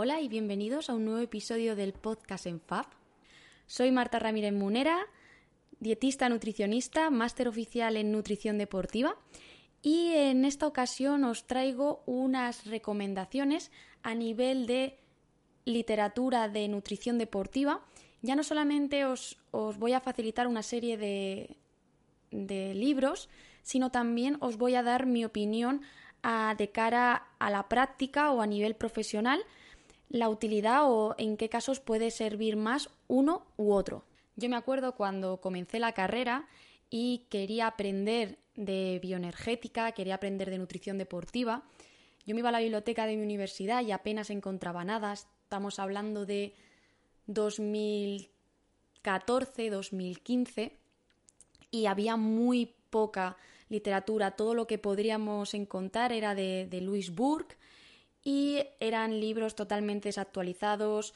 Hola y bienvenidos a un nuevo episodio del podcast en FAB. Soy Marta Ramírez Munera, dietista nutricionista, máster oficial en nutrición deportiva y en esta ocasión os traigo unas recomendaciones a nivel de literatura de nutrición deportiva. Ya no solamente os, os voy a facilitar una serie de, de, libros, sino también os voy a dar mi opinión a, de cara a la práctica o a nivel profesional la utilidad o en qué casos puede servir más uno u otro. Yo me acuerdo cuando comencé la carrera y quería aprender de bioenergética, quería aprender de nutrición deportiva. Yo me iba a la biblioteca de mi universidad y apenas encontraba nada. Estamos hablando de 2014, 2015 y había muy poca literatura. Todo lo que podríamos encontrar era de, de Louis Burke y eran libros totalmente desactualizados,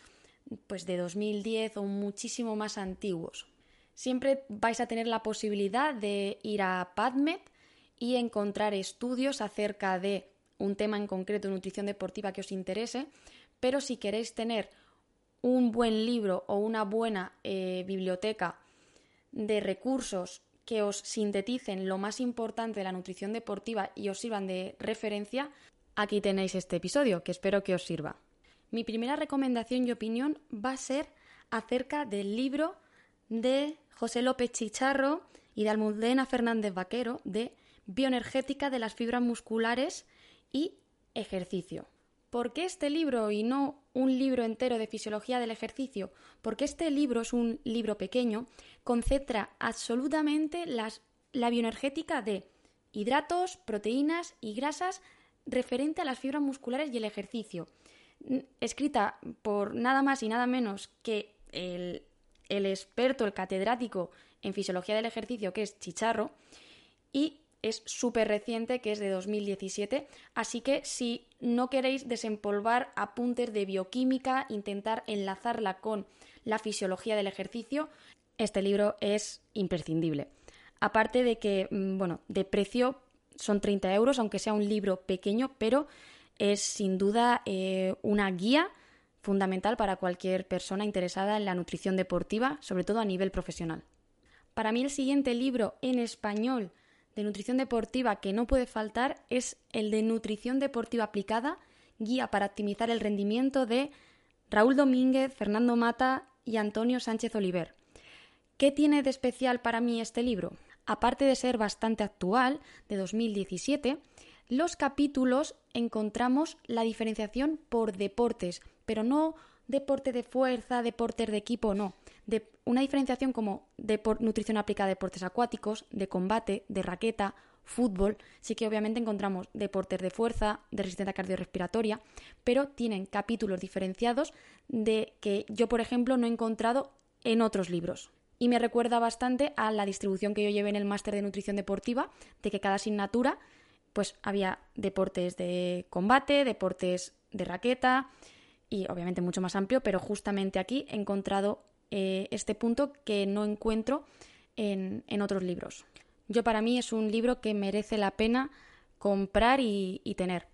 pues de 2010 o muchísimo más antiguos. Siempre vais a tener la posibilidad de ir a PubMed y encontrar estudios acerca de un tema en concreto, nutrición deportiva que os interese, pero si queréis tener un buen libro o una buena eh, biblioteca de recursos que os sinteticen lo más importante de la nutrición deportiva y os sirvan de referencia, aquí tenéis este episodio, que espero que os sirva. Mi primera recomendación y opinión va a ser acerca del libro de José López Chicharro y de Almudena Fernández Vaquero de Bioenergética de las fibras musculares y ejercicio. ¿Por qué este libro y no un libro entero de fisiología del ejercicio? Porque este libro es un libro pequeño, concentra absolutamente las, la bioenergética de hidratos, proteínas y grasas referente a las fibras musculares y el ejercicio, escrita por nada más y nada menos que el, experto, el catedrático en fisiología del ejercicio, que es Chicharro, y es súper reciente, que es de 2017, así que si no queréis desempolvar apuntes de bioquímica, intentar enlazarla con la fisiología del ejercicio, este libro es imprescindible. Aparte de que, mm, bueno, de precio son 30 euros, aunque sea un libro pequeño, pero es sin duda eh, una guía fundamental para cualquier persona interesada en la nutrición deportiva, sobre todo a nivel profesional. Para mí el siguiente libro en español de nutrición deportiva que no puede faltar es el de Nutrición Deportiva Aplicada, guía para optimizar el rendimiento de Raúl Domínguez, Fernando Mata y Antonio Sánchez Oliver. ¿Qué tiene de especial para mí este libro? Aparte de ser bastante actual, de 2017, los capítulos encontramos la diferenciación por deportes, pero no deporte de fuerza, deportes de equipo, no de una diferenciación como nutrición aplicada a deportes acuáticos, de combate, de raqueta, fútbol, sí que obviamente encontramos deportes de fuerza, de resistencia cardiorrespiratoria, pero tienen capítulos diferenciados de que yo, por ejemplo, no he encontrado en otros libros. Y me recuerda bastante a la distribución que yo llevé en el máster de nutrición deportiva, de que cada asignatura pues había deportes de combate, deportes de raqueta y obviamente mucho más amplio, pero justamente aquí he encontrado eh, este punto que no encuentro en, otros libros. Yo para mí es un libro que merece la pena comprar y, y tener.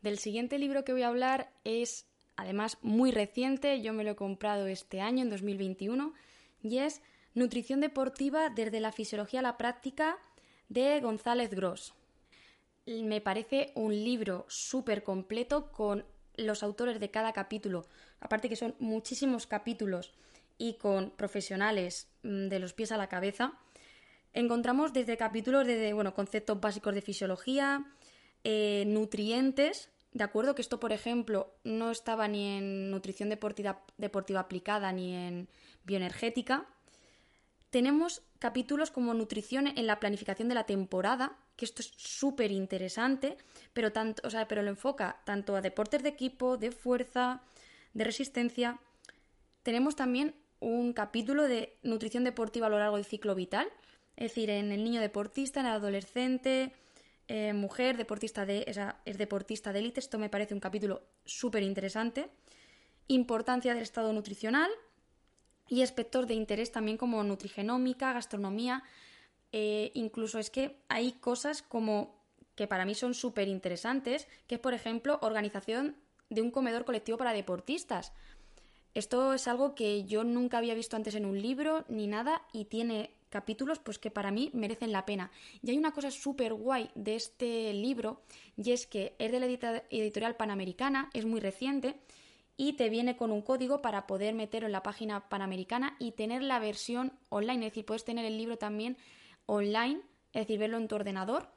Del siguiente libro que voy a hablar es además muy reciente, yo me lo he comprado este año, en 2021, y es Nutrición Deportiva desde la Fisiología a la Práctica de González Gross. Me parece un libro súper completo con los autores de cada capítulo, aparte que son muchísimos capítulos y con profesionales mm, de los pies a la cabeza, encontramos desde capítulos de bueno, conceptos básicos de fisiología, eh, nutrientes, de acuerdo que esto, por ejemplo, no estaba ni en nutrición deportiva, deportiva aplicada ni en bioenergética. Tenemos capítulos como nutrición en la planificación de la temporada, que esto es súper interesante, pero, tanto, o sea, pero lo enfoca tanto a deportes de equipo, de fuerza, de resistencia. Tenemos también un capítulo de nutrición deportiva a lo largo del ciclo vital, es decir, en el niño deportista, en el adolescente, eh, mujer, deportista de, es deportista de élite. Esto me parece un capítulo súper interesante. Importancia del estado nutricional y aspectos de interés también como nutrigenómica, gastronomía. Eh, incluso es que hay cosas como que para mí son súper interesantes, que es por ejemplo organización de un comedor colectivo para deportistas. Esto es algo que yo nunca había visto antes en un libro ni nada y tiene capítulos pues que para mí merecen la pena. Y hay una cosa súper guay de este libro y es que es de la editorial Panamericana, es muy reciente y te viene con un código para poder meterlo en la página Panamericana y tener la versión online, es decir, puedes tener el libro también online, es decir, verlo en tu ordenador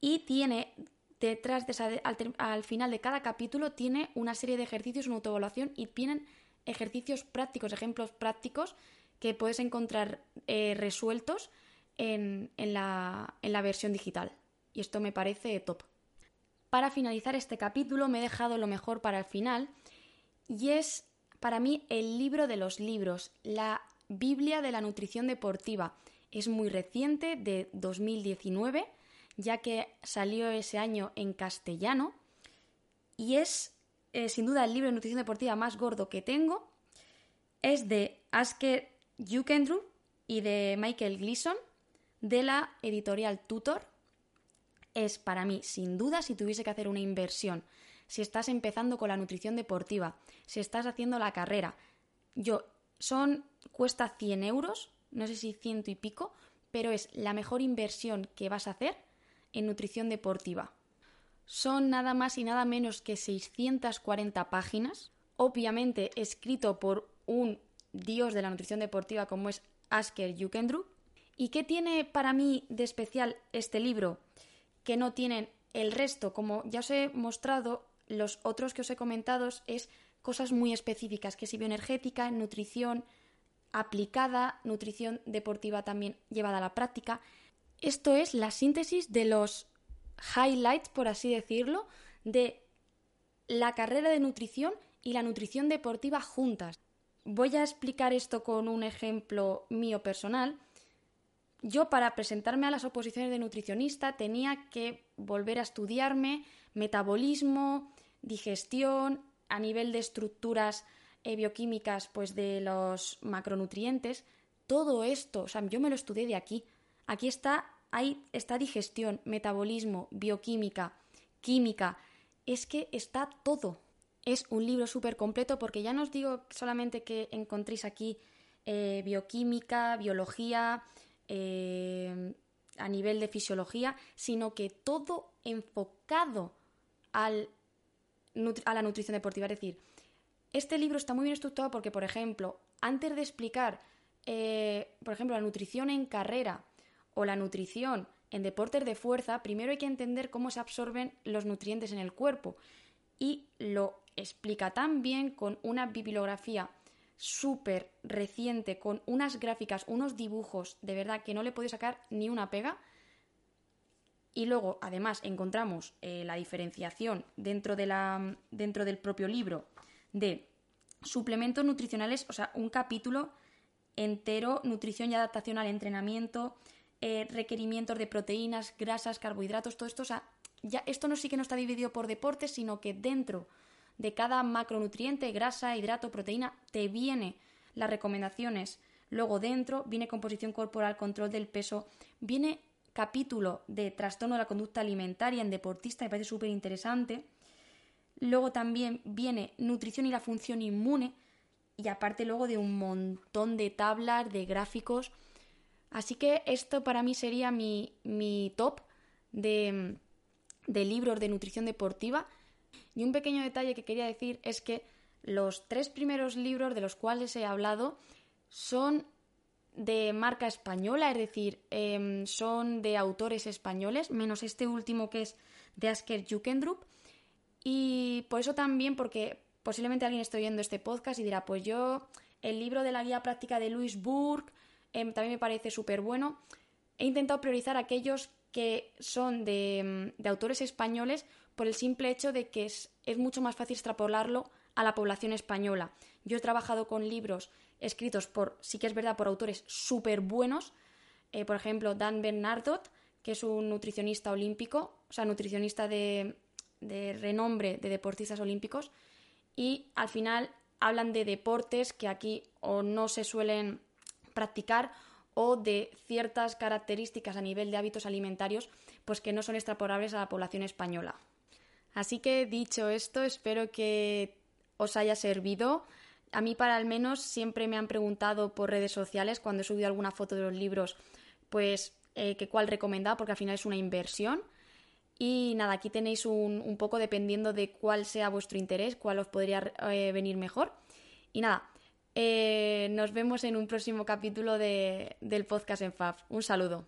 y tiene detrás de al, al, final de cada capítulo tiene una serie de ejercicios, una autoevaluación y vienen ejercicios prácticos, ejemplos prácticos que puedes encontrar eh, resueltos en, la, en la versión digital. Y esto me parece top. Para finalizar este capítulo me he dejado lo mejor para el final y es para mí el libro de los libros, la Biblia de la Nutrición Deportiva. Es muy reciente, de 2019, ya que salió ese año en castellano y es eh, sin duda el libro de nutrición deportiva más gordo que tengo. Es de Asker Jukendru y de Michael Gleason de la editorial Tutor. Es para mí, sin duda, si tuviese que hacer una inversión, si estás empezando con la nutrición deportiva, si estás haciendo la carrera, yo, son, cuesta 100 euros, no sé si ciento y pico, pero es la mejor inversión que vas a hacer en nutrición deportiva. Son nada más y nada menos que 640 páginas, obviamente escrito por un dios de la nutrición deportiva como es Asker Jukendru. ¿Y qué tiene para mí de especial este libro que no tienen el resto? Como ya os he mostrado, los otros que os he comentado es cosas muy específicas, que es bioenergética, nutrición aplicada, nutrición deportiva también llevada a la práctica. Esto es la síntesis de los highlights, por así decirlo, de la carrera de nutrición y la nutrición deportiva juntas. Voy a explicar esto con un ejemplo mío personal. Yo para presentarme a las oposiciones de nutricionista tenía que volver a estudiarme metabolismo, digestión, a nivel de estructuras eh, bioquímicas pues de los macronutrientes, todo esto, o sea, yo me lo estudié de aquí. Aquí está, ahí está digestión, metabolismo, bioquímica, química, es que está todo es un libro súper completo porque ya no os digo solamente que encontréis aquí eh, bioquímica, biología, eh, a nivel de fisiología, sino que todo enfocado al, a la nutrición deportiva. Es decir, este libro está muy bien estructurado porque, por ejemplo, antes de explicar, eh, por ejemplo, la nutrición en carrera o la nutrición en deportes de fuerza, primero hay que entender cómo se absorben los nutrientes en el cuerpo y lo explica tan bien con una bibliografía súper reciente, con unas gráficas, unos dibujos, de verdad que no le puedo sacar ni una pega. Y luego, además, encontramos eh, la diferenciación dentro, de la, dentro del propio libro de suplementos nutricionales, o sea, un capítulo entero, nutrición y adaptación al entrenamiento, eh, requerimientos de proteínas, grasas, carbohidratos, todo esto, o sea, ya esto no sí que no está dividido por deportes, sino que dentro de cada macronutriente, grasa, hidrato, proteína, te viene las recomendaciones. Luego dentro viene composición corporal, control del peso, viene capítulo de trastorno de la conducta alimentaria en deportista, me parece súper interesante. Luego también viene nutrición y la función inmune y aparte luego de un montón de tablas, de gráficos. Así que esto para mí sería mi, mi top de, de libros de nutrición deportiva. Y un pequeño detalle que quería decir es que los tres primeros libros de los cuales he hablado son de marca española, es decir, em, son de autores españoles, menos este último que es de Asker Jukendrup. Y por eso también, porque posiblemente alguien esté oyendo este podcast y dirá, pues yo, el libro de la guía práctica de Louis Burke em, también me parece súper bueno. He intentado priorizar aquellos que son de, de autores españoles por el simple hecho de que es, es mucho más fácil extrapolarlo a la población española. Yo he trabajado con libros escritos por, sí que es verdad, por autores súper buenos, eh, por ejemplo, Dan Bernardot, que es un nutricionista olímpico, o sea, nutricionista de, de renombre de deportistas olímpicos, y al final hablan de deportes que aquí o no se suelen practicar o de ciertas características a nivel de hábitos alimentarios pues que no son extrapolables a la población española. Así que dicho esto, espero que os haya servido. A mí para al menos siempre me han preguntado por redes sociales cuando he subido alguna foto de los libros, pues eh, que cuál recomendaba, porque al final es una inversión. Y nada, aquí tenéis un, un, poco dependiendo de cuál sea vuestro interés, cuál os podría eh, venir mejor. Y nada, eh, nos vemos en un próximo capítulo de, del podcast en FAF. Un saludo.